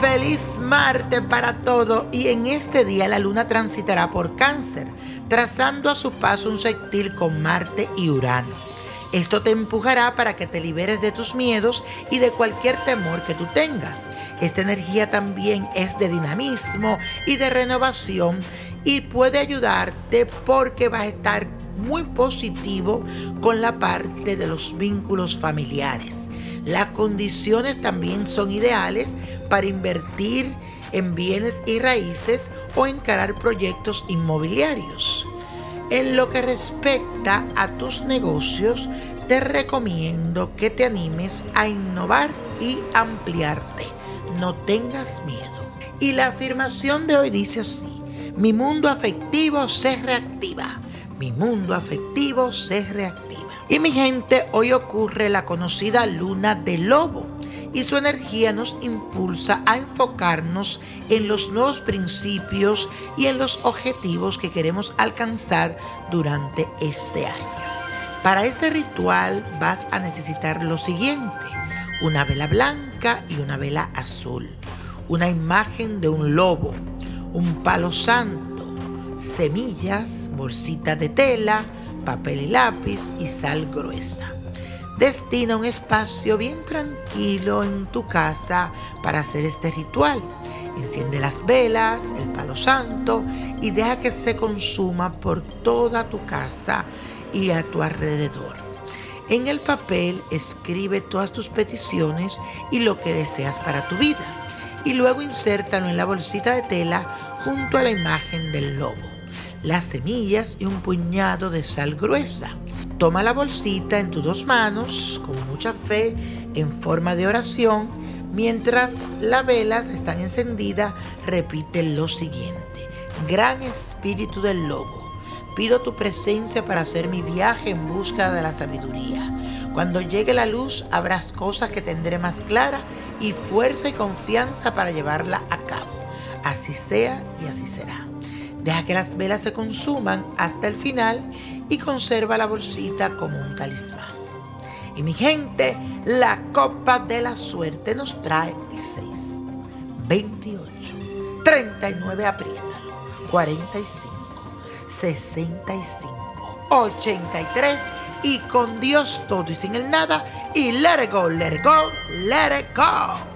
Feliz Marte para todo y en este día la luna transitará por cáncer, trazando a su paso un sextil con Marte y Urano. Esto te empujará para que te liberes de tus miedos y de cualquier temor que tú tengas. Esta energía también es de dinamismo y de renovación y puede ayudarte porque vas a estar muy positivo con la parte de los vínculos familiares. Las condiciones también son ideales para invertir en bienes y raíces o encarar proyectos inmobiliarios. En lo que respecta a tus negocios, te recomiendo que te animes a innovar y ampliarte. No tengas miedo. Y la afirmación de hoy dice así, mi mundo afectivo se reactiva. Mi mundo afectivo se reactiva. Y mi gente, hoy ocurre la conocida luna de lobo y su energía nos impulsa a enfocarnos en los nuevos principios y en los objetivos que queremos alcanzar durante este año. Para este ritual vas a necesitar lo siguiente, una vela blanca y una vela azul, una imagen de un lobo, un palo santo, semillas, bolsita de tela, papel y lápiz y sal gruesa. Destina un espacio bien tranquilo en tu casa para hacer este ritual. Enciende las velas, el palo santo y deja que se consuma por toda tu casa y a tu alrededor. En el papel escribe todas tus peticiones y lo que deseas para tu vida. Y luego insértalo en la bolsita de tela junto a la imagen del lobo las semillas y un puñado de sal gruesa. Toma la bolsita en tus dos manos con mucha fe en forma de oración. Mientras las velas están encendidas, repite lo siguiente. Gran espíritu del lobo, pido tu presencia para hacer mi viaje en busca de la sabiduría. Cuando llegue la luz, habrás cosas que tendré más claras y fuerza y confianza para llevarla a cabo. Así sea y así será. Deja que las velas se consuman hasta el final y conserva la bolsita como un talismán. Y mi gente, la copa de la suerte nos trae el 6, 28, 39, apriétalo, 45, 65, 83 y con Dios todo y sin el nada y let it go, let it go, let it go.